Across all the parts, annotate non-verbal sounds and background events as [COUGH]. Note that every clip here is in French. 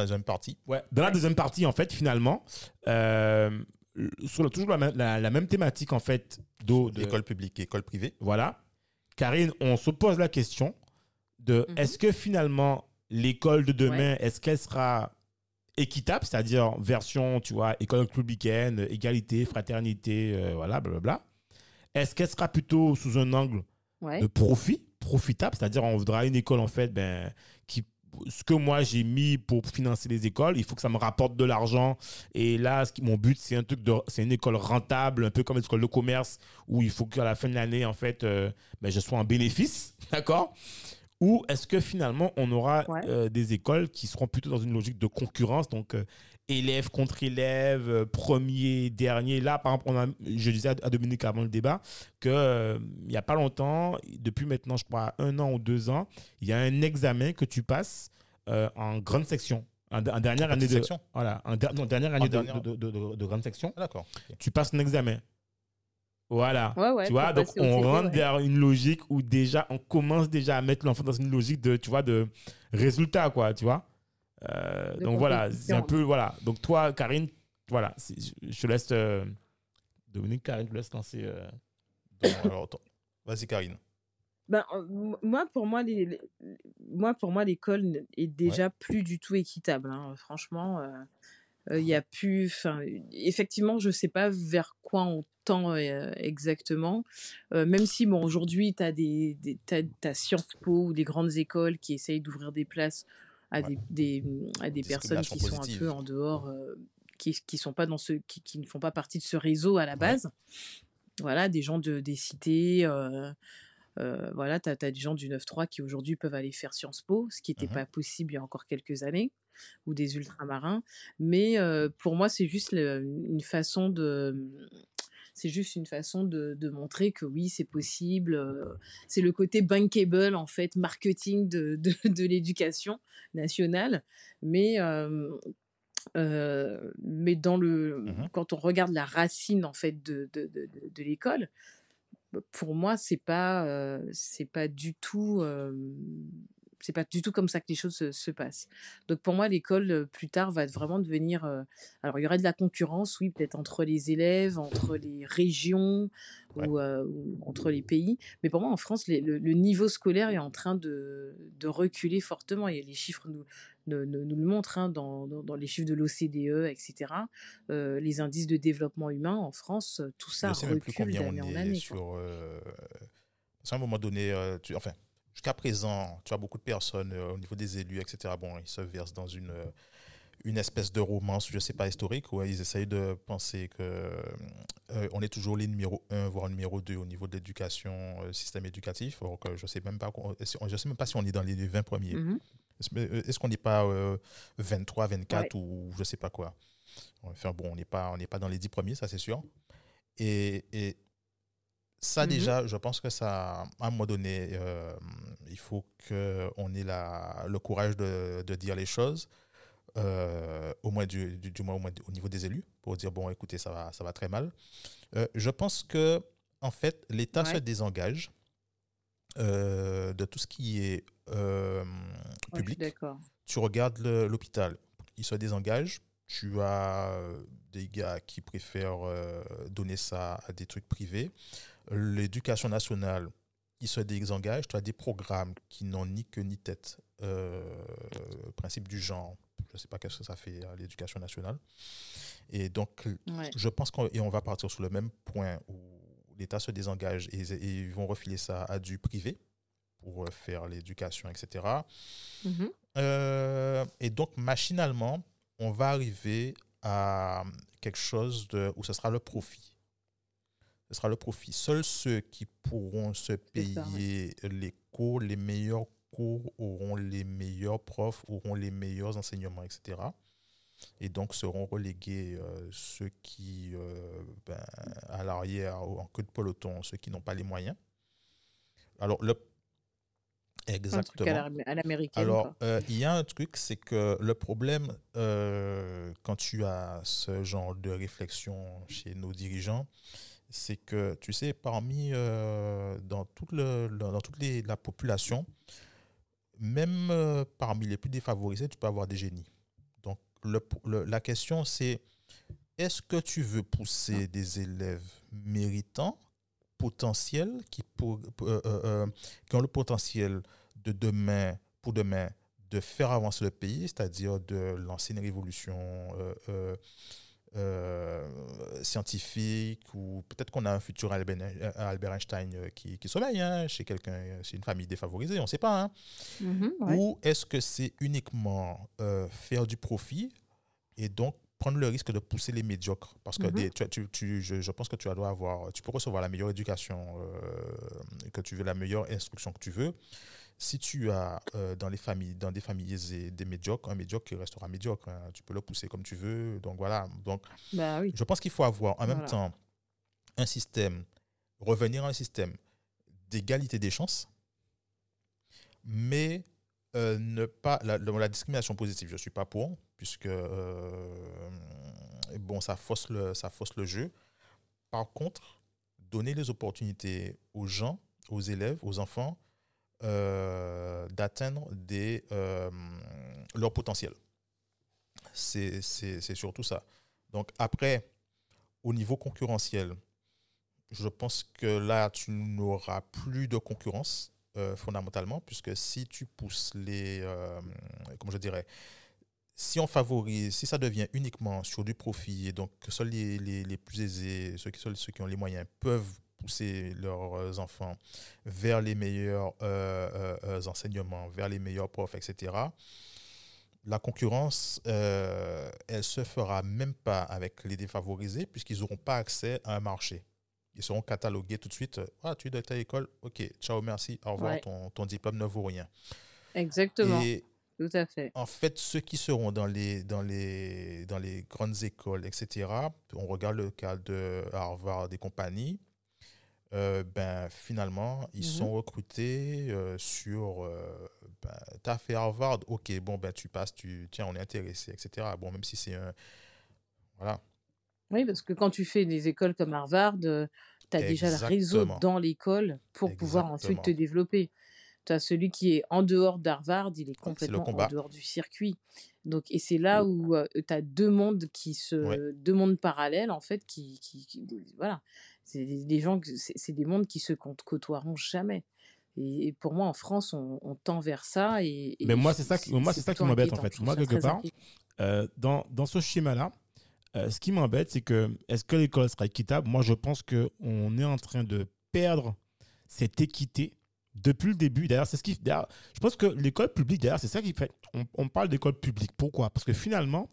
La deuxième partie. ouais, dans la deuxième partie, en fait, finalement, euh, sur le- toujours la, même- la- la même thématique, en fait, d'eau, de, École publique et école privée. Voilà. Karine, on se pose la question de Mhm. est-ce que finalement l'école de demain, est-ce qu'elle sera équitable, c'est-à-dire version, tu vois, école républicaine, égalité, fraternité, euh, voilà, blablabla. Est-ce qu'elle sera plutôt sous un angle Ouais. de profit, profitable, c'est-à-dire on voudra une école en fait, ben, qui ce que moi j'ai mis pour financer les écoles, il faut que ça me rapporte de l'argent. Et là, ce qui, mon but, c'est un truc de, c'est une école rentable, un peu comme l'école de commerce, où il faut qu'à la fin de l'année, en fait, euh, ben, je sois en bénéfice, [LAUGHS] d'accord? Ou est-ce que finalement, on aura Ouais. euh, des écoles qui seront plutôt dans une logique de concurrence, donc euh, élève contre élève, euh, premier, dernier. Là, par exemple, on a, je disais à, Dominique avant le débat que euh, il n'y a pas longtemps, depuis maintenant, je crois, un an ou deux ans, il y a un examen que tu passes euh, en grande section. En, en dernière année de section voilà, en, non, dernière année de- dernière. de, de- de- de grande section, Ah, D'accord. tu passes un examen. Voilà. Ouais, ouais, tu vois, donc on rentre ouais. vers une logique où déjà on commence déjà à mettre l'enfant dans une logique de, tu vois, de résultat, quoi, tu vois. Euh, donc voilà, c'est un peu, voilà. Donc toi, Karine, voilà, je je te laisse, euh, Dominique, Karine, je te laisse lancer. euh. [COUGHS] Vas-y, Karine. Ben, euh, moi, pour moi, les, les- moi, pour moi, l'école est déjà plus du tout équitable. hein. Franchement, il y a plus. Enfin, effectivement, je sais pas vers quoi on tend euh, exactement. Euh, même si, bon, aujourd'hui, tu as des, des t'as, t'as Sciences Po ou des grandes écoles qui essayent d'ouvrir des places à Ouais. des, des, à des personnes qui sont un peu en dehors, euh, qui, qui sont pas dans ce, qui, qui ne font pas partie de ce réseau à la base. Voilà, des gens de, des cités. euh, euh, voilà, tu as, des gens du 9-3 qui aujourd'hui peuvent aller faire Sciences Po, ce qui n'était Mhm. pas possible il y a encore quelques années, ou des ultramarins. Mais euh, pour moi, c'est juste le- une façon de. C'est juste une façon de, de montrer que oui, c'est possible. euh, C'est le côté bankable, en fait, marketing de, de, [LAUGHS] de l'éducation nationale. Mais, euh, euh, mais dans le, Mhm. quand on regarde la racine, en fait, de, l'école, pour moi, c'est pas, euh, c'est pas du tout, c'est pas du tout comme ça que les choses se, se passent. Donc pour moi, l'école plus tard va vraiment devenir. euh, alors il y aurait de la concurrence, oui, peut-être entre les élèves, entre les régions Ouais. ou, euh, ou entre les pays. Mais pour moi, en France, les- le, le niveau scolaire est en train de, de reculer fortement. Et les chiffres nous, nous, nous- nous le montrent hein, dans, dans, dans les chiffres de l'OCDE, etc. Euh, les indices de développement humain en France, tout ça je sais recule combien on d'année en année. sur. Parce qu'à un moment donné, tu- enfin, jusqu'à présent, tu as beaucoup de personnes euh, au niveau des élus, etc. Bon, ils se versent dans une, euh, une espèce de romance, je ne sais pas, historique, où ils essayent de penser que euh, on est toujours les numéro 1, voire numéro 2 au niveau de l'éducation, euh, système éducatif. Or que je ne sais, même pas je sais même pas si on est dans les 20 premiers. Mhm. Est-ce est-ce qu'on n'est pas euh, 23, 24 ou je sais pas quoi Enfin bon, on n'est pas, on pas dans les 10 premiers, ça c'est sûr. Et, et ça Mhm. déjà, je pense que ça, à un moment donné, euh, il faut qu'on ait la, le courage de, de dire les choses, euh, au moins du, du, du moins, au moins au niveau des élus, pour dire bon, écoutez, ça va, ça va très mal. Euh, je pense que en fait, l'État se désengage euh, de tout ce qui est Ouais, public tu regardes l'hôpital, il se désengage. Tu as des gars qui préfèrent donner ça à des trucs privés. L'éducation nationale, il se désengage. Tu as des programmes qui n'ont ni queue ni tête. Euh, principe du genre, je ne sais pas qu'est-ce que ça fait à l'éducation nationale. Et donc, Ouais. je pense qu'on et on va partir sur le même point où l'État se désengage et, et ils vont refiler ça à du privé pour euh, faire l'éducation, etc. Mhm. Euh, et donc, machinalement, on va arriver à quelque chose de, où ce sera le profit. Ce sera le profit. Seuls ceux qui pourront se ça, payer les cours, les meilleurs cours, auront les meilleurs profs, auront les meilleurs enseignements, etc. Et donc seront relégués euh, ceux qui, euh, ben, à l'arrière, en queue de peloton, ceux qui n'ont pas les moyens. Alors, le... Un truc Exactement. à la- à l'américaine. Alors, euh, il y a un truc, c'est que le problème, quand tu as ce genre de réflexion chez nos dirigeants, c'est que, tu sais, parmi, euh, dans toute, les- la population, même euh, parmi les plus défavorisés, tu peux avoir des génies. Donc, la question, c'est est-ce que tu veux pousser des élèves méritants, potentiels, qui, euh, qui ont le potentiel de demain, pour demain, de faire avancer le pays, c'est-à-dire de lancer une révolution euh, scientifique, ou peut-être qu'on a un futur Albert, euh, Albert Einstein euh, qui, qui sommeille hein, chez quelqu'un, chez une famille défavorisée, on ne sait pas. hein. Mhm, ouais. Ou est-ce que c'est uniquement euh, faire du profit et donc prendre le risque de pousser les médiocres? Parce que Mhm. des- tu, tu- tu- je, je pense que tu dois avoir, tu peux recevoir la meilleure éducation, euh, que tu veux la meilleure instruction que tu veux. Si tu as euh, dans les familles, dans des familles aisées, des médiocres, un médiocre qui restera médiocre. hein. Tu peux le pousser comme tu veux. Donc voilà. Donc Bah oui. je pense qu'il faut avoir en même temps un système, revenir à un système d'égalité des chances, mais euh, ne pas la, discrimination positive. Je ne suis pas pour, puisque euh, bon, ça fausse le, ça fausse le jeu. Par contre, donner les opportunités aux gens, aux élèves, aux enfants, d'atteindre des, euh, leur potentiel. C'est surtout ça. Donc après, au niveau concurrentiel, je pense que là, tu n'auras plus de concurrence euh, fondamentalement, puisque si tu pousses les, euh, comment je dirais, si on favorise, si ça devient uniquement sur du profit, et donc seuls les, plus aisés, ceux seuls ceux qui ont les moyens peuvent pousser leurs enfants vers les meilleurs euh, euh, euh, enseignements, vers les meilleurs profs, etc., la concurrence, euh, elle se fera même pas avec les défavorisés, puisqu'ils n'auront pas accès à un marché. Ils seront catalogués tout de suite. Ah, tu es de telle école Ok, ciao, merci, au revoir, Ouais. ton, ton diplôme ne vaut rien. Exactement. Et Tout à fait. en fait, ceux qui seront dans les, dans les, dans les grandes écoles, etc., on regarde le cas de Harvard et compagnie, euh, ben, finalement, ils Mhm. sont recrutés euh, sur euh, ben, tu as fait Harvard, ok, bon, ben, tu passes, tu, tiens, on est intéressé, etc. Bon, même si c'est un. Voilà. Oui, parce que quand tu fais des écoles comme Harvard, tu as déjà le réseau dans l'école pour pouvoir ensuite te développer. Tu as celui qui est en dehors d'Harvard, il est complètement en dehors du circuit. Donc, et c'est là où tu as deux mondes qui se, deux mondes parallèles en fait, qui, qui, qui- voilà, c'est des, des gens, que- c'est des mondes qui se côtoieront jamais. Et, et pour moi, en France, on, on tend vers ça. Et, et Mais moi, c'est ça qui- moi, c'est ça qui m'embête, en fait. Moi, quelque part. Euh, dans, dans ce schéma-là, euh, ce qui m'embête, c'est que est-ce que l'école sera équitable? Moi, je pense qu'on est en train de perdre cette équité depuis le début. D'ailleurs, c'est ce qui. Je pense que l'école publique, d'ailleurs, c'est ça qui fait. On, on parle d'école publique. Pourquoi? Parce que finalement,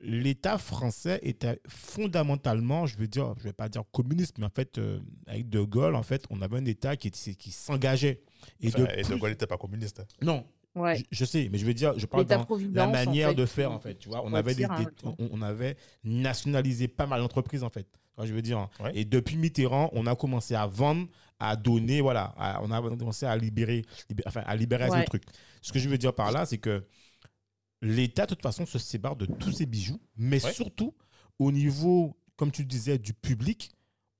l'État français était fondamentalement, je veux dire, je vais pas dire communiste, mais en fait, euh, avec De Gaulle, en fait, on avait un État qui, s'engageait. Et Enfin, de et De plus- Gaulle n'était pas communiste. hein. Non, Ouais. je, je sais, mais je veux dire, je parle dans, la en manière fait, de faire en fait tu vois on avait des, des- retour. on, on avait nationalisé pas mal d'entreprises en fait je veux dire hein. Ouais. et depuis Mitterrand on a commencé à vendre à donner voilà à- on a commencé à libérer, libé- enfin à libérer Ouais. le truc ce que je veux dire par là c'est que l'État de toute façon se sépare de tous ses bijoux mais Ouais. surtout au niveau comme tu disais du public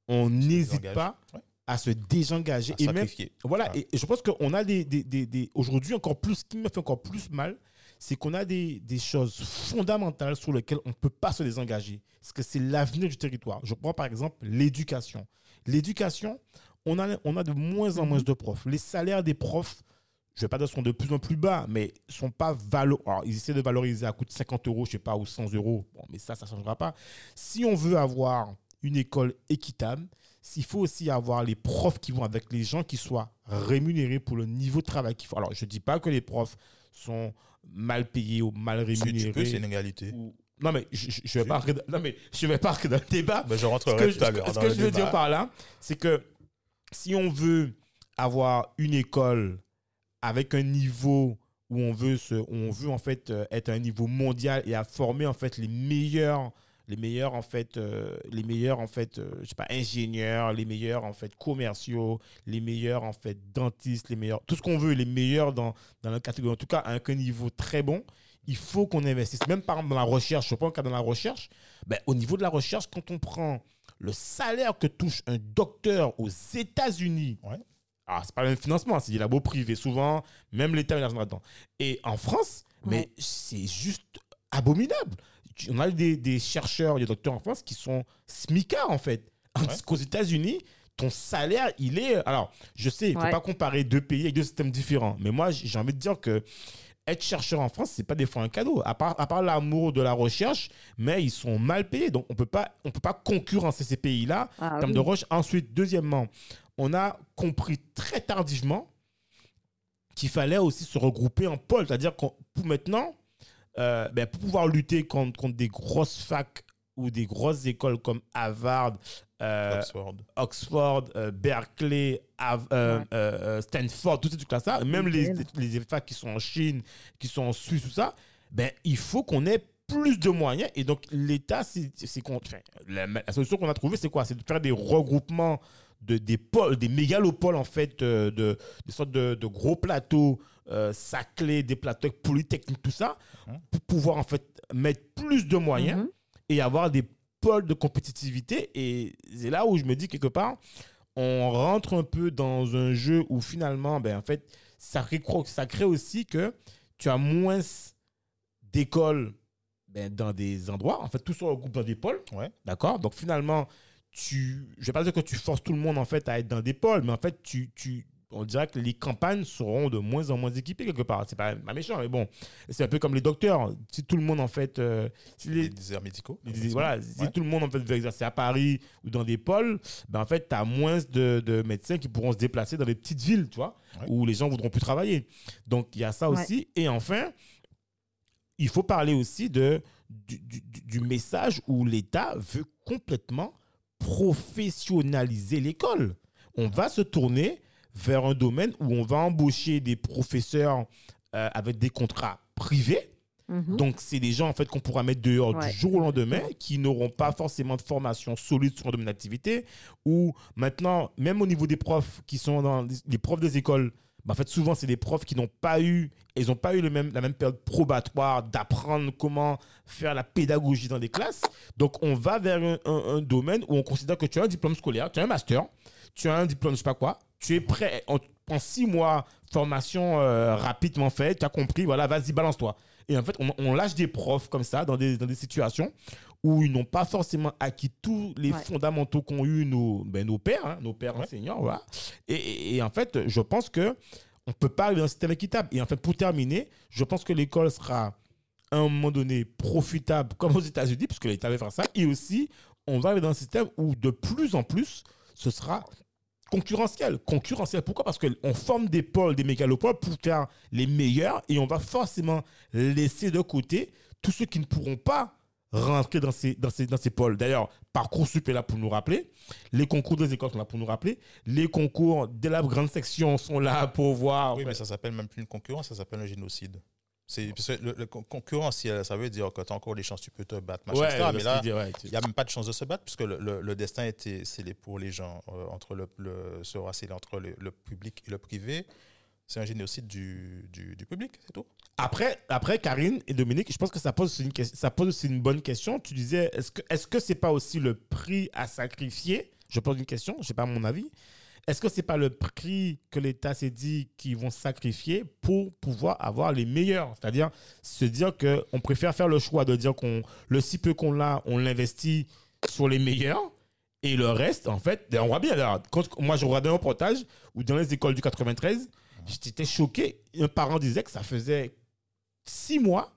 on n'hésite pas Ouais. À se désengager À et même voilà, Ah. et, je pense qu'on a des, des, des- des- aujourd'hui encore plus, ce qui me fait encore plus mal, c'est qu'on a des, des choses fondamentales sur lesquelles on ne peut pas se désengager. Parce que c'est l'avenir du territoire. Je prends par exemple l'éducation. L'éducation, on a, on a de moins en moins de profs. Les salaires des profs, je ne vais pas dire sont de plus en plus bas, mais sont pas valo Alors, ils essaient de valoriser à coût de 50 euros, je sais pas, ou 100 euros. Bon, mais ça, ça ne changera pas. Si on veut avoir une école équitable, s'il faut aussi avoir les profs qui vont avec les gens qui soient rémunérés pour le niveau de travail qu'il faut. Alors, je ne dis pas que les profs sont mal payés ou mal rémunérés. c'est une égalité. ou- Non, mais je, je, je vais pas mais vais pas dans le débat. Ben, je rentrerai tout à ce l'heure. que- ce que je veux dire par là, c'est que si on veut avoir une école avec un niveau où on veut, se, où on veut en fait euh, être à un niveau mondial et à former en fait les meilleurs les meilleurs en fait euh, les meilleurs en fait euh, je sais pas ingénieurs les meilleurs en fait commerciaux les meilleurs en fait dentistes les meilleurs tout ce qu'on veut les meilleurs dans dans la catégorie en tout cas avec un niveau très bon il faut qu'on investisse même par exemple dans la recherche je prends le cas dans la recherche ben, au niveau de la recherche quand on prend le salaire que touche un docteur aux États-Unis Ouais. ah, c'est pas le même financement, c'est des labos privés. Souvent, même l'État met l'argent là-dedans. Et en France, mais c'est juste abominable. On a des, des chercheurs, des docteurs en France qui sont smicards, en fait. Tandis qu'aux États-Unis, ton salaire, il est. Alors, je sais, il ne faut Ouais. pas comparer deux pays avec deux systèmes différents. Mais moi, j'ai envie de dire que être chercheur en France, c'est pas des fois un cadeau. À part, à part l'amour de la recherche, mais ils sont mal payés. Donc, on peut pas, on peut pas concurrencer ces pays-là Ah en termes oui. de recherche. Ensuite, deuxièmement, on a compris très tardivement qu'il fallait aussi se regrouper en pôle. C'est-à-dire que pour maintenant, euh, ben, pour pouvoir lutter contre, contre des grosses facs ou des grosses écoles comme Harvard, euh, Oxford. Oxford, euh, Berkeley, euh, Ouais. euh, euh, Stanford, tous ces trucs-là, ça, même les, les facs qui sont en Chine, qui sont en Suisse, tout ça, ben, il faut qu'on ait plus de moyens. Et donc, l'État, c'est enfin, la, la solution qu'on a trouvée, c'est quoi? C'est de faire des regroupements de, des pôles, des mégalopoles, en fait, de, des sortes de, de gros plateaux euh, des plateaux polytechniques, tout ça, Mhm. pour pouvoir, en fait, mettre plus de moyens Mhm. et avoir des pôles de compétitivité. Et c'est là où je me dis quelque part, on rentre un peu dans un jeu où finalement, ben, en fait, ça crée, ça crée aussi que tu as moins d'écoles ben, dans des endroits. En fait, tout se regroupe dans des pôles. Ouais. D'accord? Donc finalement, tu, je ne vais pas dire que tu forces tout le monde en fait à être dans des pôles, mais en fait, tu, tu, on dirait que les campagnes seront de moins en moins équipées quelque part. C'est pas, pas méchant, mais bon, c'est un peu comme les docteurs. Si tout le monde en fait, euh, si les, Les déserts médicaux. voilà, si tout le monde en fait veut exercer à Paris ou dans des pôles, ben en fait, tu as moins de, de médecins qui pourront se déplacer dans des petites villes, tu vois, Ouais. où les gens voudront plus travailler. Donc, il y a ça Ouais. aussi. Et enfin, il faut parler aussi de, du, du- du- du message où l'État veut complètement professionnaliser l'école. On va se tourner vers un domaine où on va embaucher des professeurs euh, avec des contrats privés. Mhm. Donc, c'est des gens en fait qu'on pourra mettre dehors Ouais. du jour au lendemain, qui n'auront pas forcément de formation solide sur un domaine d'activité. Ou maintenant, même au niveau des profs qui sont dans les- profs des écoles, ben, en fait, souvent, c'est des profs qui n'ont pas eu, ils n'ont pas eu le même, la même période probatoire d'apprendre comment faire la pédagogie dans des classes. Donc, on va vers un, un- un domaine où on considère que tu as un diplôme scolaire, tu as un master, tu as un diplôme, je sais pas quoi, tu es prêt, en, en six mois, formation euh, rapidement faite, tu as compris, voilà, vas-y, balance-toi. Et en fait, on, on lâche des profs comme ça dans des, dans des situations où ils n'ont pas forcément acquis tous les Ouais. fondamentaux qu'ont eu nos, ben, nos pères, hein, nos pères Ouais. enseignants. Voilà. Et, et- et en fait, je pense que on peut pas aller dans un système équitable. Et en fait, pour terminer, je pense que l'école sera à un moment donné profitable comme aux États-Unis, puisque l'État va faire ça. Et aussi, on va aller dans un système où de plus en plus, ce sera concurrentiel. Concurrentiel, pourquoi? Parce qu'on forme des pôles, des mégalopoles pour faire les meilleurs et on va forcément laisser de côté tous ceux qui ne pourront pas rentrer dans ces, pôles. D'ailleurs, Parcoursup est là pour nous rappeler, les concours des écoles sont là pour nous rappeler, les concours de la grande section sont là pour voir... Oui, mais ça s'appelle même plus une concurrence, ça s'appelle un génocide. C'est le, le con- concurrentiel, ça veut dire que tu as encore des chances, tu peux te battre, machin, Ouais, Mais là, dit, ouais, il n'y a même pas de chance de se battre puisque le, le- le destin était scellé pour les gens euh, entre le, sera scellé entre le, public et le privé. C'est un génocide du, du, du public, c'est tout. Après, après, Karine et Dominique, je pense que ça pose aussi une, ça pose aussi une bonne question. Tu disais, est-ce que est-ce que c'est pas aussi le prix à sacrifier? Je pose une question, je sais pas mon avis. Est-ce que c'est pas le prix que l'État s'est dit qu'ils vont sacrifier pour pouvoir avoir les meilleurs? C'est-à-dire se dire que on préfère faire le choix de dire qu'on le si peu qu'on a, on l'investit sur les meilleurs et le reste, en fait, on voit bien. Là, quand, moi, je regardais un reportage où dans les écoles du 93, j'étais choqué. Un parent disait que ça faisait six mois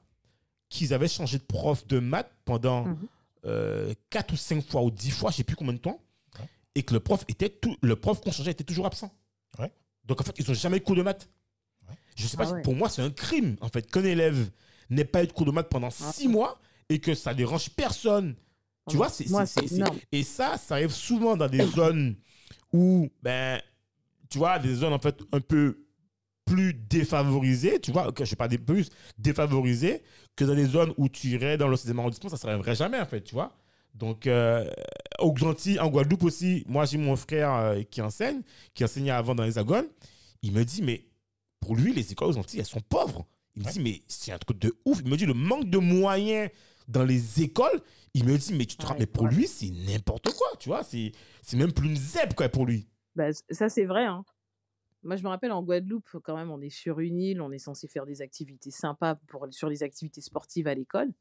qu'ils avaient changé de prof de maths pendant Mhm. euh, quatre ou cinq fois ou dix fois, je sais plus combien de temps. Et que le prof était tout, le prof qu'on changeait était toujours absent. Ouais. Donc en fait, ils n'ont jamais eu de cours de maths. Ouais. Je sais pas, Ah si- ouais. pour moi, c'est un crime en fait qu'un élève n'ait pas eu de cours de maths pendant Ah. six mois et que ça dérange personne. Tu Ah, vois, c'est, moi, c'est- c'est c'est- énorme. et ça, ça arrive souvent dans des [LAUGHS] zones où, ben, tu vois, des zones en fait un peu plus défavorisées, tu vois, que je sais pas des plus défavorisées que dans des zones où tu irais dans le 6e arrondissement, ça ne s'arriverait jamais en fait, tu vois. Donc, euh, aux Antilles, en Guadeloupe aussi, moi j'ai mon frère euh, qui enseigne, qui enseignait avant dans l'Hexagone. Il me dit, mais pour lui, les écoles aux Antilles, elles sont pauvres. Il me Ouais. dit, mais c'est un truc de ouf. Il me dit, le manque de moyens dans les écoles, il me dit, mais tu te Ouais, rends, mais pour ouais. lui, c'est n'importe quoi, tu vois. C'est c'est même plus une ZEP, quoi, pour lui. Bah, ça, c'est vrai. hein. Moi, je me rappelle en Guadeloupe, quand même, on est sur une île, on est censé faire des activités sympas pour, sur les activités sportives à l'école.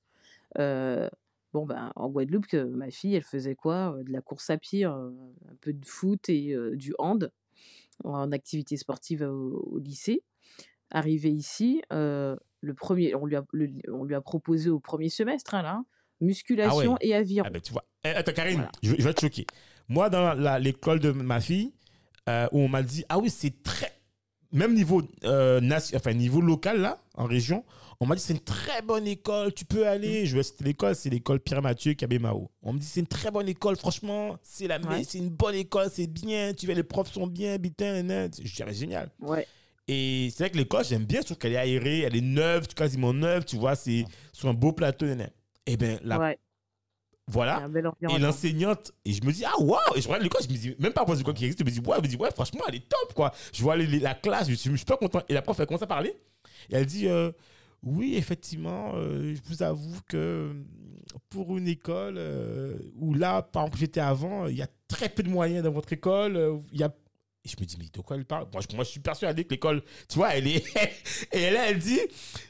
Euh, bon, ben, en Guadeloupe, ma fille, elle faisait quoi? De la course à pied, euh, un peu de foot et euh, du hand en activité sportive au, au lycée. Arrivée ici, le premier, on, lui a, le- on lui a proposé au premier semestre, hein, là, musculation et aviron. Ah ben, tu vois. Eh, attends, Karine, Voilà. je, je vais te choquer. Moi, dans l'école de ma fille, où on m'a dit, ah oui, c'est très. Même niveau, euh, nation- enfin, niveau local, là, en région, on m'a dit, c'est une très bonne école, tu peux aller. Je vais citer l'école, c'est l'école Pierre-Mathieu Kabemao. On me dit, c'est une très bonne école, franchement, c'est la, Ouais. c'est une bonne école, c'est bien, tu vois, les profs sont bien, bitin. Je dirais, génial. Ouais. Et c'est vrai que l'école, j'aime bien, sauf qu'elle est aérée, elle est neuve, quasiment neuve, tu vois, c'est sur un beau plateau. nan. Eh bien, la- ouais. Voilà. Et l'enseignante, et je me dis, ah waouh! Et je regarde l'école, je me dis, même pas pour quoi qui existe, je me dis, ouais, je me dis, ouais, franchement, elle est top, quoi. Je vois les- la classe, je suis, je suis pas content. Et la prof, elle commence à parler. Et elle dit, euh, oui, effectivement, euh, je vous avoue que euh, pour une école euh, où là, par exemple, j'étais avant, il y a très peu de moyens dans votre école. Il y a... Et je me dis, mais de quoi elle parle? Moi je, moi, je suis persuadé que l'école, tu vois, elle est. [LAUGHS] et là, elle dit,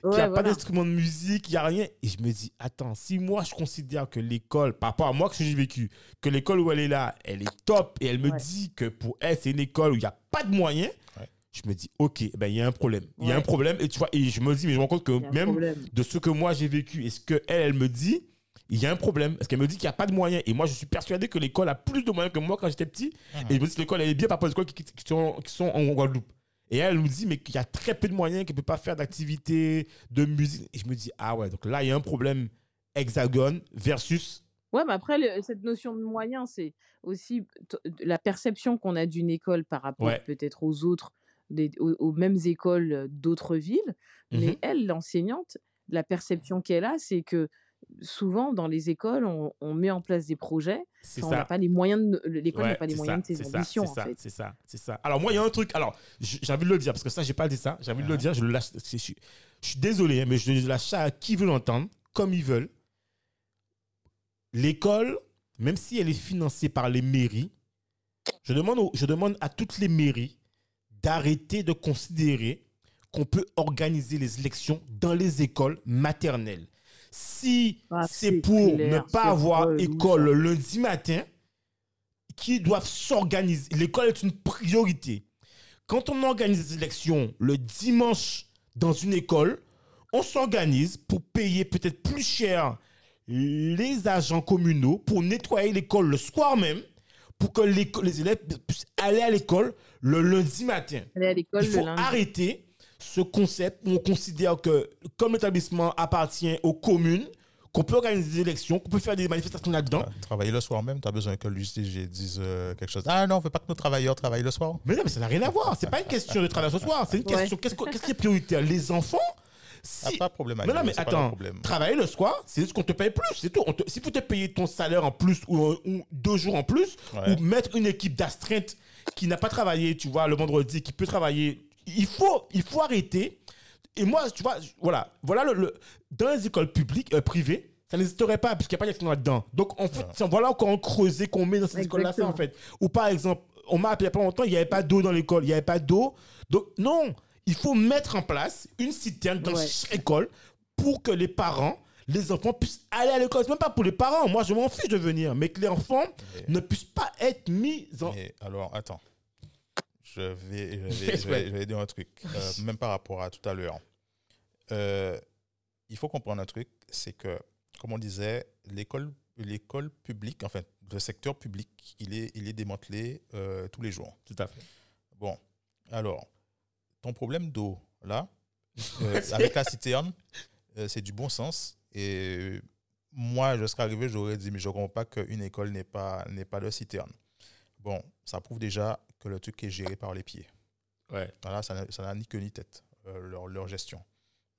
il n'y Ouais, a pas voilà. d'instrument de musique, il n'y a rien. Et je me dis, attends, si moi je considère que l'école, par rapport à moi que j'ai vécu, que l'école où elle est là, elle est top, et elle me Ouais. dit que pour elle, c'est une école où il n'y a pas de moyens, Ouais. je me dis, ok, eh ben il y a un problème. Il y a un problème, et tu vois, et je me dis, mais je me rends compte que même problème. de ce que moi j'ai vécu et ce qu'elle, elle, elle me dit, il y a un problème. Parce qu'elle me dit qu'il n'y a pas de moyens. Et moi, je suis persuadé que l'école a plus de moyens que moi quand j'étais petit. Mhm. Et je me dis que l'école, elle est bien par rapport aux écoles qui, qui- qui sont, qui sont en Guadeloupe. Et elle nous dit, mais qu'il y a très peu de moyens, qu'elle ne peut pas faire d'activité, de musique. Et je me dis, ah ouais, donc là, il y a un problème hexagone versus. Ouais, mais après, le- cette notion de moyens, c'est aussi la perception qu'on a d'une école par rapport Ouais. peut-être aux autres, des- aux, aux mêmes écoles d'autres villes. Mhm. Mais elle, l'enseignante, la perception qu'elle a, c'est que souvent, dans les écoles, on, on met en place des projets. On n'a pas les moyens de, l'école n'a Ouais, pas les moyens ça, de ses ambitions, c'est en ça, fait. C'est ça, c'est ça. Alors, moi, il y a un truc. Alors, j'ai envie de le dire, parce que ça, j'ai pas dit ça. J'ai envie de le Ah. dire, je le lâche. Je, je- je suis désolé, hein, mais je lâche ça à qui veut l'entendre, comme ils veulent. L'école, même si elle est financée par les mairies, je demande, au- je demande à toutes les mairies d'arrêter de considérer qu'on peut organiser les élections dans les écoles maternelles. Si Ah, c'est pour clair, ne pas avoir école le lundi matin, qui doivent s'organiser. L'école est une priorité. Quand on organise des élections le dimanche dans une école, on s'organise pour payer peut-être plus cher les agents communaux pour nettoyer l'école le soir même, pour que les élèves puissent aller à l'école le lundi matin. Aller à l'école Il le faut lundi. arrêter ce concept où on considère que comme l'établissement appartient aux communes, qu'on peut organiser des élections, qu'on peut faire des manifestations là-dedans. Ah, Travailler le soir même, tu as besoin que l'UCG dise euh, quelque chose. Ah non, on ne veut pas que nos travailleurs travaillent le soir. Mais non, mais ça n'a rien à voir. C'est pas une question de travail ce soir. C'est une Ouais. question. Qu'est-ce que- qu'est-ce qui est prioritaire? Les enfants? Ah, si, pas de problème. Mais non, mais pas attends, problème. travailler le soir, c'est juste qu'on te paye plus, c'est tout. On te- si vous te payez ton salaire en plus ou, ou deux jours en plus, Ouais. ou mettre une équipe d'astreinte qui n'a pas travaillé, tu vois, le vendredi, qui peut travailler, il faut, il faut arrêter. Et moi, tu vois, voilà, voilà le, le- dans les écoles publiques, euh, privées, ça n'existerait pas puisqu'il n'y a pas d'action là-dedans. Donc, en fait, c'est- voilà encore un creuset qu'on met dans ces écoles-là, en fait. Ou par exemple, on m'a appelé il n'y a pas longtemps, il n'y avait pas d'eau dans l'école, il n'y avait pas d'eau. Donc, non, il faut mettre en place une citerne dans Ouais. chaque école pour que les parents, les enfants puissent aller à l'école. C'est même pas pour les parents, moi je m'en fiche de venir, mais que les enfants Mais- ne puissent pas être mis en. Mais alors, attends. Je vais, je vais, [LAUGHS] je vais- je vais dire un truc, euh, [LAUGHS] même par rapport à tout à l'heure. Euh, il faut comprendre un truc, c'est que, comme on disait, l'école, l'école publique, enfin, le secteur public, il est, il est démantelé euh, tous les jours. Tout à fait. Bon, alors, ton problème d'eau, là, [LAUGHS] avec la citerne, c'est du bon sens. Et moi, je serais arrivé, j'aurais dit, mais je ne comprends pas qu'une école n'est pas, pas de citerne. Bon, ça prouve déjà que le truc est géré par les pieds. Ouais. Voilà, ça n'a- ça n'a ni queue ni tête, euh, leur, leur gestion.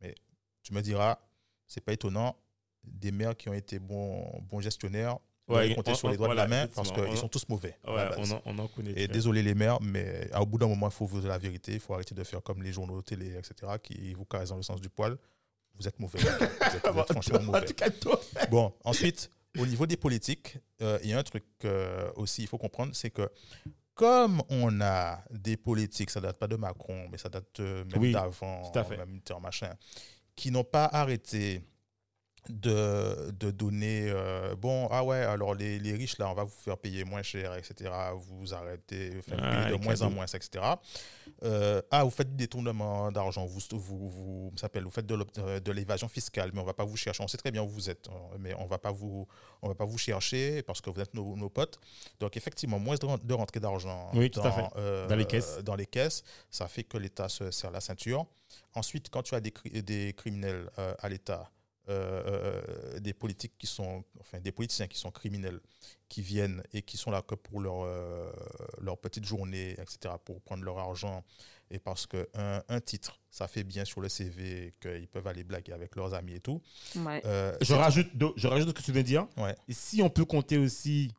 Mais tu me diras, c'est pas étonnant, des maires qui ont été bons, bons gestionnaires, on Ouais, va compter on- sur les on- doigts de la main parce qu'ils on- sont tous mauvais. Ouais, on en, on en connaît. Et désolé les maires, mais à- au bout d'un moment, il faut vous dire la vérité. Il faut arrêter de faire comme les journaux télé, etc., qui vous caressent dans le sens du poil. Vous êtes mauvais. Vous êtes, vous [LAUGHS] êtes franchement En mauvais. Bon, ensuite, au niveau des politiques, euh, il y a un truc euh, aussi, il faut comprendre, c'est que comme on a des politiques, ça date pas de Macron, mais ça date euh, même Oui, d'avant, même Mitterrand, machin, qui n'ont pas arrêté de, de donner, euh, bon, ah ouais, alors les, les riches, là, on va vous faire payer moins cher, etc. Vous arrêtez, enfin, Ah, de moins en moins, etc. Euh, ah, vous faites du détournement d'argent, vous, vous, vous, s'appelle, vous faites de, l'évasion fiscale, mais on va pas vous chercher. On sait très bien où vous êtes, euh, mais on va pas vous, on va pas vous chercher parce que vous êtes nos, nos potes. Donc effectivement, moins de, ren- de rentrée d'argent Oui, dans, euh, Dans les caisses. dans les caisses, ça fait que l'État se serre la ceinture. Ensuite, quand tu as des, des criminels à l'État, euh, euh, des politiques qui sont, enfin des politiciens qui sont criminels, qui viennent et qui sont là que pour leur, euh, leur petite journée, etc., pour prendre leur argent, et parce qu'un un titre, ça fait bien sur le CV, qu'ils peuvent aller blaguer avec leurs amis et tout. Ouais. Euh, Je rajoute, de- je rajoute ce que tu viens de dire. Ouais. Et si on peut compter aussi,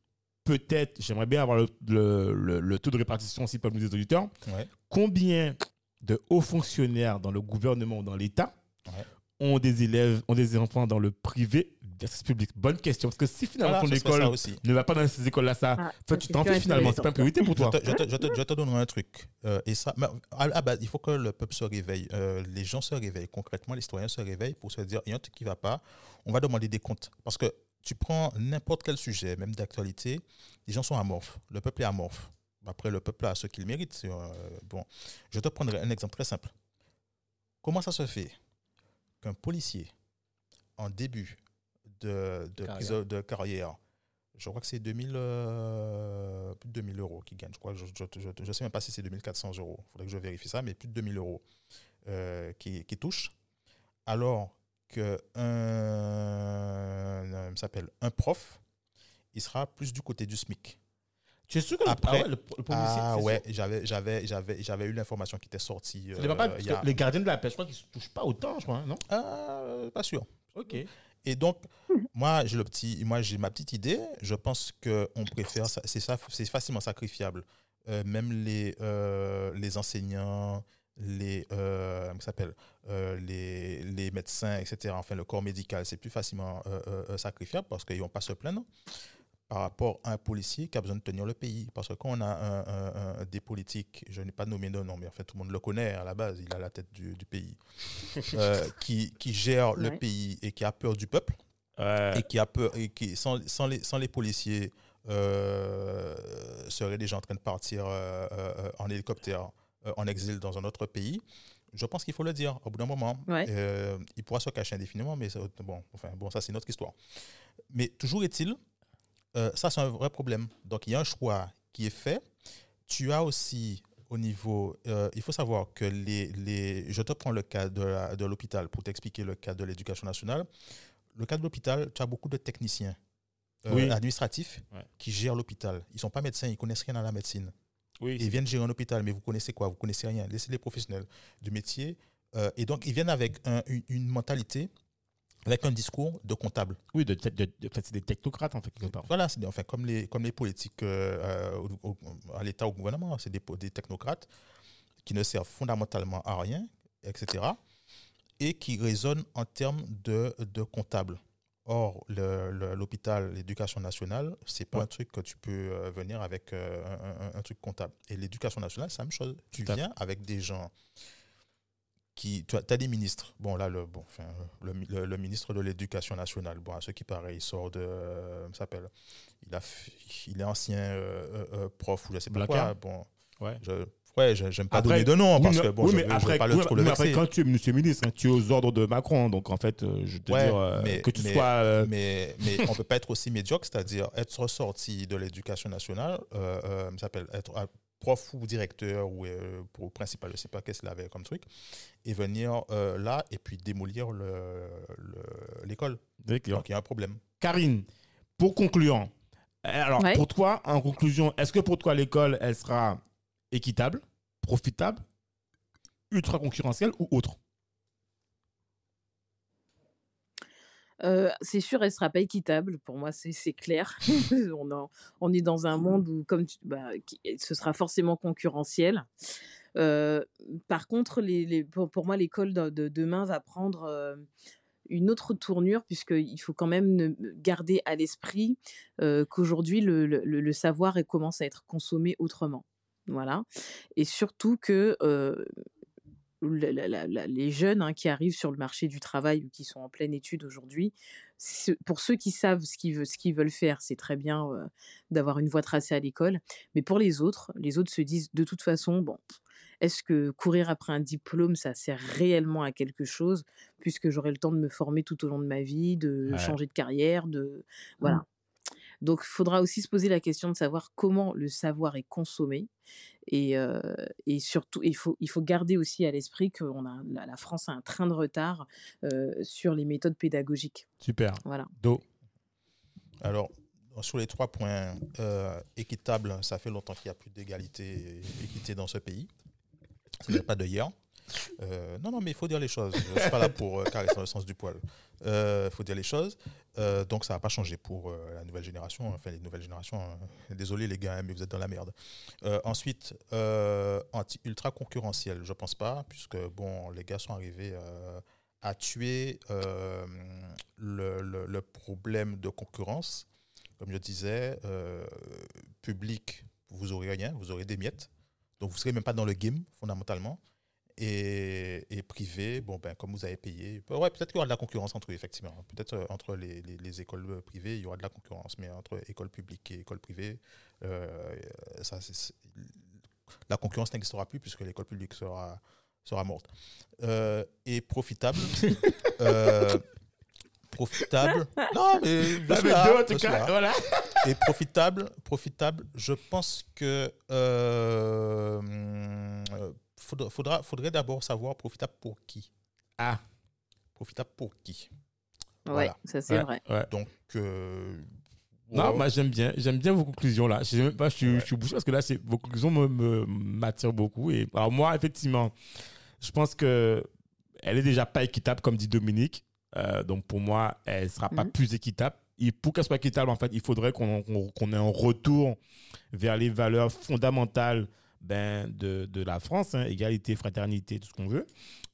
peut-être, j'aimerais bien avoir le, le- le- le taux de répartition aussi parmi les auditeurs. Ouais. Combien de hauts fonctionnaires dans le gouvernement ou dans l'État Ouais. Ont des élèves, ont des enfants dans le privé versus public Bonne question. Parce que si finalement Voilà, ton école aussi. ne va pas dans ces écoles-là, ça, Ah, fait, tu t'en fais finalement. C'est pas une priorité pour Je toi. te, je te- je te- je te donnerai un truc. Euh, et ça, il faut que le peuple se réveille. Euh, les gens se réveillent. Concrètement, les citoyens se réveillent pour se dire il y a un truc qui ne va pas. On va demander des comptes. Parce que tu prends n'importe quel sujet, même d'actualité, les gens sont amorphes. Le peuple est amorphe. Après, le peuple a ce qu'il mérite. Euh, bon, je te prendrai un exemple très simple. Comment ça se fait qu'un policier, en début de, de, Carrière. prise de carrière, je crois que c'est 2000, euh, plus de 2000 euros qu'il gagne. Je crois, je ne sais même pas si c'est 2400 euros. Il faudrait que je vérifie ça, mais plus de 2000 euros euh, qui, qui touche. Alors que un, un- s'appelle un prof, il sera plus du côté du SMIC. Tu es sûr que le- Après- ah ouais, le, le Ah ouais, j'avais, j'avais, j'avais, j'avais eu l'information qui était sortie. Pas, euh, parce il y a- que les gardiens de la paix, je crois qu'ils ne touchent pas autant, je crois, hein, non? Ah, pas sûr. Ok. Et donc, moi, j'ai le petit, moi, j'ai ma petite idée. Je pense que on préfère, c'est ça, c'est facilement sacrifiable. Euh, même les, euh, les enseignants, les, euh, s'appelle, euh, les, les médecins, etc. Enfin, le corps médical, c'est plus facilement euh, sacrifiable parce qu'ils vont pas se plaindre par rapport à un policier qui a besoin de tenir le pays. Parce que quand on a un- un- un- des politiques, je n'ai pas nommé de nom, mais en fait tout le monde le connaît à la base, il a la tête du, du pays, [LAUGHS] euh, qui, qui gère le pays et qui a peur du peuple, Ouais. et qui a peur, et qui, sans, sans, les, sans les policiers, euh, seraient déjà en train de partir euh, euh, en hélicoptère euh, en exil dans un autre pays. Je pense qu'il faut le dire au bout d'un moment. Ouais. Euh, il pourra se cacher indéfiniment, mais ça- bon, enfin, bon, ça c'est une autre histoire. Mais toujours est-il, euh, ça c'est un vrai problème. Donc il y a un choix qui est fait. Tu as aussi au niveau, euh, il faut savoir que les, les, je te prends le cas de, l'hôpital pour t'expliquer le cas de l'éducation nationale. Le cas de l'hôpital, tu as beaucoup de techniciens euh, Oui. administratifs Ouais. qui gèrent l'hôpital. Ils ne sont pas médecins, ils connaissent rien à la médecine. Oui, Ils viennent gérer un hôpital, mais vous connaissez quoi? Vous connaissez rien. Laissez les professionnels du métier. Euh, et donc, ils viennent avec un- une, une mentalité, avec un discours de comptable. oui de, c'est des technocrates, en fait, quelque part. Voilà, c'est comme les, comme les politiques euh, au- au- à l'État, au gouvernement, c'est des, technocrates qui ne servent fondamentalement à rien, etc. Et qui raisonnent en termes de, de comptable. Or, l'hôpital, l'éducation nationale, c'est pas Ouais. un truc que tu peux euh, venir avec euh, un, un- un truc comptable. Et l'éducation nationale, c'est la même chose. Tu viens avec des gens qui. Tu as, des ministres. Bon, là, le, bon, enfin, le, mi- le- le ministre de l'Éducation nationale, bon, à ce qui paraît, il sort de. euh, s'appelle il, a, f- il est ancien euh, euh, prof ou je sais pas Blacard. quoi. Bon, Ouais. je, ouais, j'aime pas Après- donner de nom Oui, parce mais- que bon, oui, je, mais veux- je après, veux pas le oui, trop mais le après, vexer. quand tu es monsieur ministre, hein, tu es aux ordres de Macron. Donc, en fait, euh, je te Ouais, dire euh, mais- que tu mais- sois. euh, mais, mais on ne peut pas être aussi médiocre, c'est-à-dire être ressorti de l'éducation nationale, euh, s'appelle être prof ou directeur ou euh, pour principal, je ne sais pas qu'est-ce qu'il avait comme truc, et venir euh, là et puis démolir le- le- l'école. Donc il y a un problème. Karine, pour conclure, euh, alors Ouais. pour toi, en conclusion, est-ce que pour toi l'école, elle sera équitable, profitable, ultra concurrentielle ou autre? Euh, c'est sûr, elle sera pas équitable. Pour moi, c'est c'est clair. [LAUGHS] [LAUGHS] on, en- on est dans un monde où, comme tu, bah, qui- ce sera forcément concurrentiel. Euh, par contre, les, les- pour, pour moi, l'école de, de demain va prendre euh, une autre tournure, puisqu'il faut quand même garder à l'esprit qu'aujourd'hui, le, le- le- savoir commence à être consommé autrement. Voilà. Et surtout que euh, la- la- la- la- les jeunes hein, qui arrivent sur le marché du travail ou qui sont en pleine étude aujourd'hui, pour ceux qui savent ce qu'ils veulent, ce qu'ils veulent faire, c'est très bien euh, d'avoir une voie tracée à l'école. Mais pour les autres, les autres se disent de toute façon, bon, est-ce que courir après un diplôme, ça sert réellement à quelque chose, puisque j'aurai le temps de me former tout au long de ma vie, de Ouais. changer de carrière, de voilà. Donc, il faudra aussi se poser la question de savoir comment le savoir est consommé. Et, euh, et surtout, il faut, il faut garder aussi à l'esprit que a, la, la France a un train de retard euh, sur les méthodes pédagogiques. Super. Voilà. Do. Alors, sur les trois points, euh, équitable, ça fait longtemps qu'il n'y a plus d'égalité et équité dans ce pays. Ce n'est pas de hier. Euh, non, non, mais il faut dire les choses. Je ne suis pas là pour euh, caresser le sens du poil. Il faut dire les choses. Euh, donc, ça n'a pas changé pour euh, la nouvelle génération. Enfin, les nouvelles générations, euh, désolé les gars, mais vous êtes dans la merde. Euh, ensuite, euh, anti- ultra concurrentiel, je pense pas, puisque bon, les gars sont arrivés euh, à tuer euh, le, problème de concurrence. Comme je disais, euh, public, vous aurez rien, vous aurez des miettes. Donc, vous ne serez même pas dans le game, fondamentalement. Et, et privé, bon, ben, comme vous avez payé, ouais, peut-être qu'il y aura de la concurrence entre eux, effectivement. Peut-être euh, entre les, les- les écoles euh, privées, il y aura de la concurrence, mais entre écoles publiques et écoles privées, euh, ça, la concurrence n'existera plus puisque l'école publique sera, sera morte. Euh, et profitable. [LAUGHS] euh, profitable. Non, mais mais là, Do, en je tout suis cas, là voilà. et profitable, profitable, je pense que faudra, faudra- faudrait d'abord savoir profitable pour qui. Ah. Profitable pour qui. Ouais, Voilà. ça c'est Ouais, vrai. ouais. Donc, euh, Non, moi j'aime bien, j'aime bien vos conclusions là. Je sais même pas, je suis, Ouais. je suis bouché parce que là, c'est, vos conclusions me, me- m'attirent beaucoup. Et alors moi, effectivement, je pense que elle est déjà pas équitable, comme dit Dominique. Euh, donc pour moi, elle sera pas Mhm. plus équitable. Et pour qu'elle soit équitable, en fait, il faudrait qu'on, qu'on- qu'on ait un retour vers les valeurs fondamentales ben, de, de la France, hein, égalité, fraternité, tout ce qu'on veut.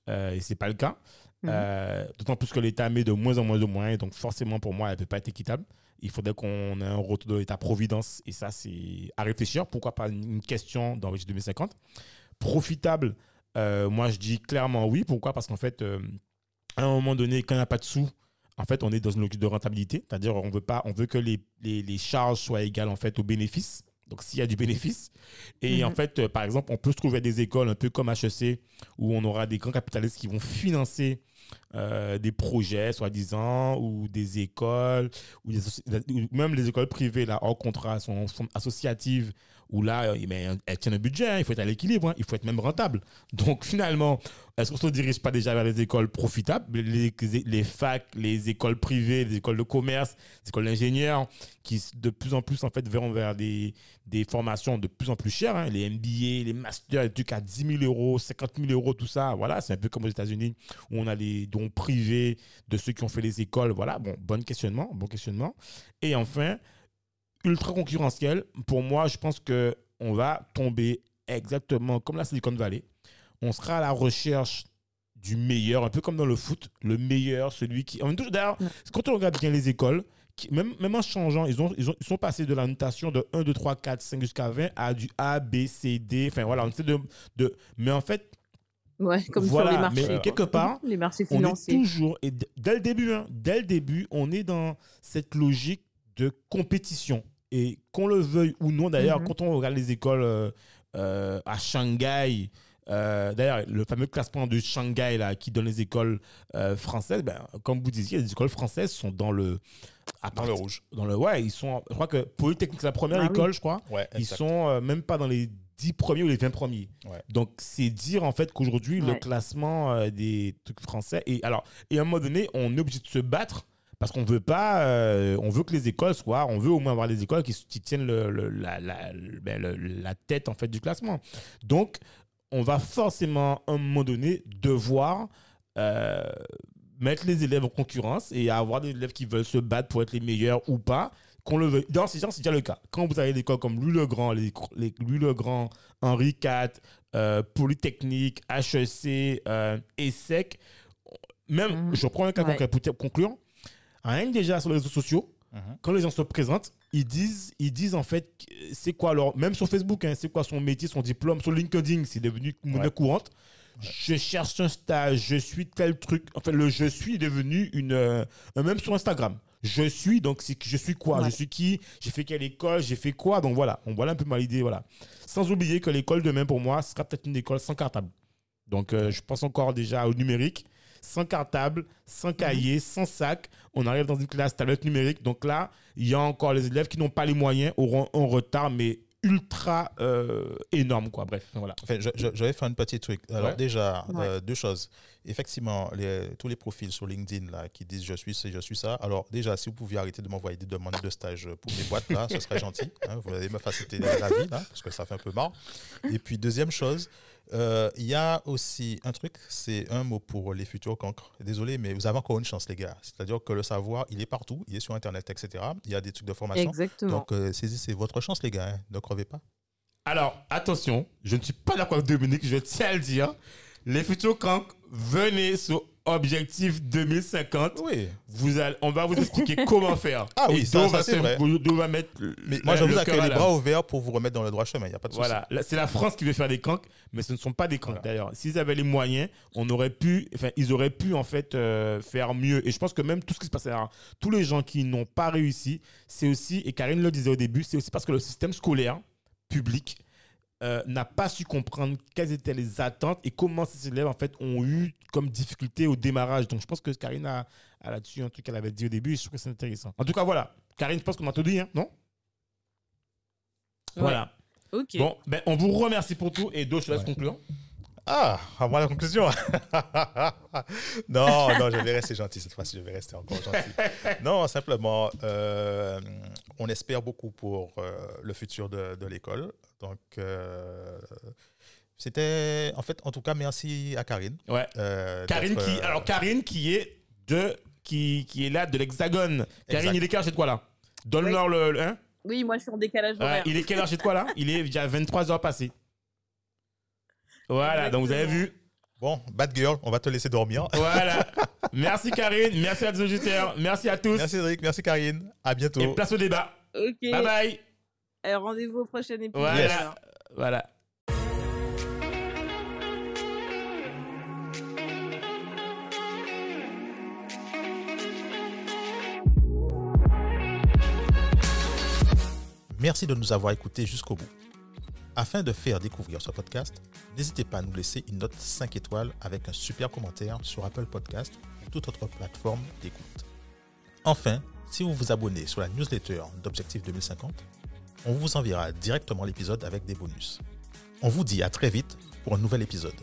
Euh, et c'est pas le cas. Mhm. Euh, D'autant plus que l'État met de moins en moins de moyens, donc forcément pour moi, elle ne peut pas être équitable. Il faudrait qu'on ait un retour de l'État-providence, et ça, c'est à réfléchir. Pourquoi pas une question dans l'objectif 2050 Profitable, euh, moi je dis clairement oui. Pourquoi? Parce qu'en fait, à un moment donné, quand il n'y a pas de sous, en fait, on est dans une logique de rentabilité, c'est-à-dire on veut pas, on veut que les, les, les charges soient égales en fait aux bénéfices. Donc s'il y a du bénéfice, et Mhm. en fait, euh, par exemple, on peut se trouver des écoles un peu comme HEC où on aura des grands capitalistes qui vont financer euh, des projets, soi-disant, ou des écoles, ou, des associ- ou même les écoles privées, là, hors contrat, sont, sont associatives, où là, euh, mais elles tiennent un budget, hein, il faut être à l'équilibre, hein, il faut être même rentable. [LAUGHS] Donc finalement, est-ce qu'on ne se dirige pas déjà vers les écoles profitables, les, facs, les écoles privées, les écoles de commerce, les écoles d'ingénieurs, qui de plus en plus en fait vont vers des, des formations de plus en plus chères, hein, les MBA, les masters, les trucs à 10 000 euros, 50 000 euros, tout ça. Voilà, c'est un peu comme aux États-Unis où on a les dons privés de ceux qui ont fait les écoles. Voilà, bon, bon questionnement, bon questionnement. Et enfin, ultra concurrentiel. Pour moi, je pense que on va tomber exactement comme la Silicon Valley. On sera à la recherche du meilleur, un peu comme dans le foot, le meilleur, celui qui. D'ailleurs, quand on regarde bien les écoles, même, même en changeant, ils, ont, ils, ont- ils sont passés de la notation de 1, 2, 3, 4, 5 jusqu'à 20 à du A, B, C, D. Enfin voilà, on essaie de, de. Mais en fait, Ouais, comme Voilà, sur les marchés. mais quelque part, les marchés on est financiers. toujours, et dès le début, hein, dès le début, on est dans cette logique de compétition. Et qu'on le veuille ou non, d'ailleurs, Mhm. quand on regarde les écoles euh, euh, à Shanghai, euh, d'ailleurs, le fameux classement de Shanghai là, qui donne les écoles euh, françaises, ben, comme vous disiez, les écoles françaises sont dans le. à dans le rouge. Dans le, ouais, ils sont. Je crois que Polytechnique, c'est la première Ah oui. école, je crois. Ouais, Ils sont euh, même pas dans les 10 premiers ou les 20 premiers. Ouais. Donc, c'est dire en fait qu'aujourd'hui, le classement euh, des trucs français. Et alors, et à un moment donné, on est obligé de se battre Parce qu'on veut pas, euh, on veut que les écoles soient, on veut au moins avoir des écoles qui, qui tiennent le- le- la, la- le- ben, la tête en fait du classement. Donc, on va forcément, à un moment donné, devoir euh, mettre les élèves en concurrence et avoir des élèves qui veulent se battre pour être les meilleurs ou pas. Qu'on le veuille. Dans ces gens, c'est déjà le cas. Quand vous avez des écoles comme les, les, Louis-le-Grand, Henri IV, euh, Polytechnique, HEC, ESSEC, même, Mhm. je prends un cas Ouais. concret pour conclure. Rien que déjà sur les réseaux sociaux, Mhm. quand les gens se présentent, ils disent, ils disent en fait, c'est quoi alors, même sur Facebook, hein, c'est quoi son métier, son diplôme, sur LinkedIn, c'est devenu monnaie Ouais. courante. Je cherche un stage, je suis tel truc. Enfin, le je suis est devenu une. euh, même sur Instagram. Je suis, donc c'est que je suis quoi? Ouais. Je suis qui? J'ai fait quelle école? J'ai fait quoi? Donc voilà, on voit là un peu mal idée. Voilà. Sans oublier que l'école demain, pour moi, sera peut-être une école sans cartable. Donc euh, je pense encore déjà au numérique. Sans cartable, sans cahier, sans sac. On arrive dans une classe tablette numérique. Donc là, il y a encore les élèves qui n'ont pas les moyens, auront un retard, mais ultra euh, énorme. Quoi. Bref, voilà. Enfin, je, je, je vais faire un petit truc. Alors Ouais. déjà, Ouais. euh, deux choses. Effectivement, les- tous les profils sur LinkedIn là, qui disent je suis ci, je suis ça. Alors déjà, si vous pouviez arrêter de m'envoyer des demandes de stage pour mes boîtes, là, ce serait [LAUGHS] gentil. hein. vous allez me faciliter la vie, là, parce que ça fait un peu marre. Et puis, deuxième chose, euh, il y a aussi un truc, c'est un mot pour les futurs cancres. Désolé, mais vous avez encore une chance, les gars. C'est-à-dire que le savoir, il est partout, il est sur Internet, etc. Il y a des trucs de formation. Exactement. Donc, euh, saisissez votre chance, les gars. hein. Ne crevez pas. Alors, attention, je ne suis pas d'accord avec Dominique, je tiens à le dire. Les futurs cancres, venez sur Objectif 2050. Oui. Vous allez, on va vous expliquer [LAUGHS] comment faire. Ah oui, ça- c'est vrai. Va mettre Mais moi, je vous accueille à les bras ouverts pour vous remettre dans le droit chemin. Il n'y a pas de souci. Voilà, Là, c'est la France qui veut faire des cancres, mais ce ne sont pas des cancres Voilà. d'ailleurs. S'ils avaient les moyens, on aurait pu, enfin, ils auraient pu en fait euh, faire mieux. Et je pense que même tout ce qui se passait, là, tous les gens qui n'ont pas réussi, c'est aussi, et Karine le disait au début, c'est aussi parce que le système scolaire public euh, n'a pas su comprendre quelles étaient les attentes et comment ces élèves en fait ont eu comme difficulté au démarrage. Donc je pense que Karine a, a là-dessus un truc qu'elle avait dit au début et je trouve que c'est intéressant. En tout cas, voilà. Karine, je pense qu'on a tout dit, hein, non? Ouais. Voilà. Ok. Bon, ben, on vous remercie pour tout et Do, je te laisse Ouais. conclure. Ah, à moi la conclusion. [LAUGHS] non, non, je vais rester gentil cette fois-ci. Je vais rester encore gentil. [LAUGHS] Non, simplement, euh, on espère beaucoup pour euh, le futur de, de l'école. Donc, euh, c'était, en fait, en tout cas, merci à Karine. Ouais. euh, Karine qui, euh, alors Karine qui est de, qui, qui est là de l'Hexagone. Karine, il est quelle heure chez toi là? Donne-leur le, le- hein? Oui, moi je suis en décalage horaire. Il est quelle heure chez toi là? Il est déjà 23 heures passées. Voilà, donc vous avez vu. Bon, bad girl, on va te laisser dormir. [LAUGHS] Voilà. merci Karine, merci à tous les auditeurs, merci à tous. Merci Cédric, merci Karine. À bientôt. Et place au débat. Ok. Bye bye. Euh, Rendez-vous au prochain épisode. Voilà. Voilà. Merci de nous avoir écoutés jusqu'au bout. Afin de faire découvrir ce podcast, n'hésitez pas à nous laisser une note 5 étoiles avec un super commentaire sur Apple Podcast ou toute autre plateforme d'écoute. Enfin, si vous vous abonnez sur la newsletter d'Objectif 2050, on vous enverra directement l'épisode avec des bonus. On vous dit à très vite pour un nouvel épisode.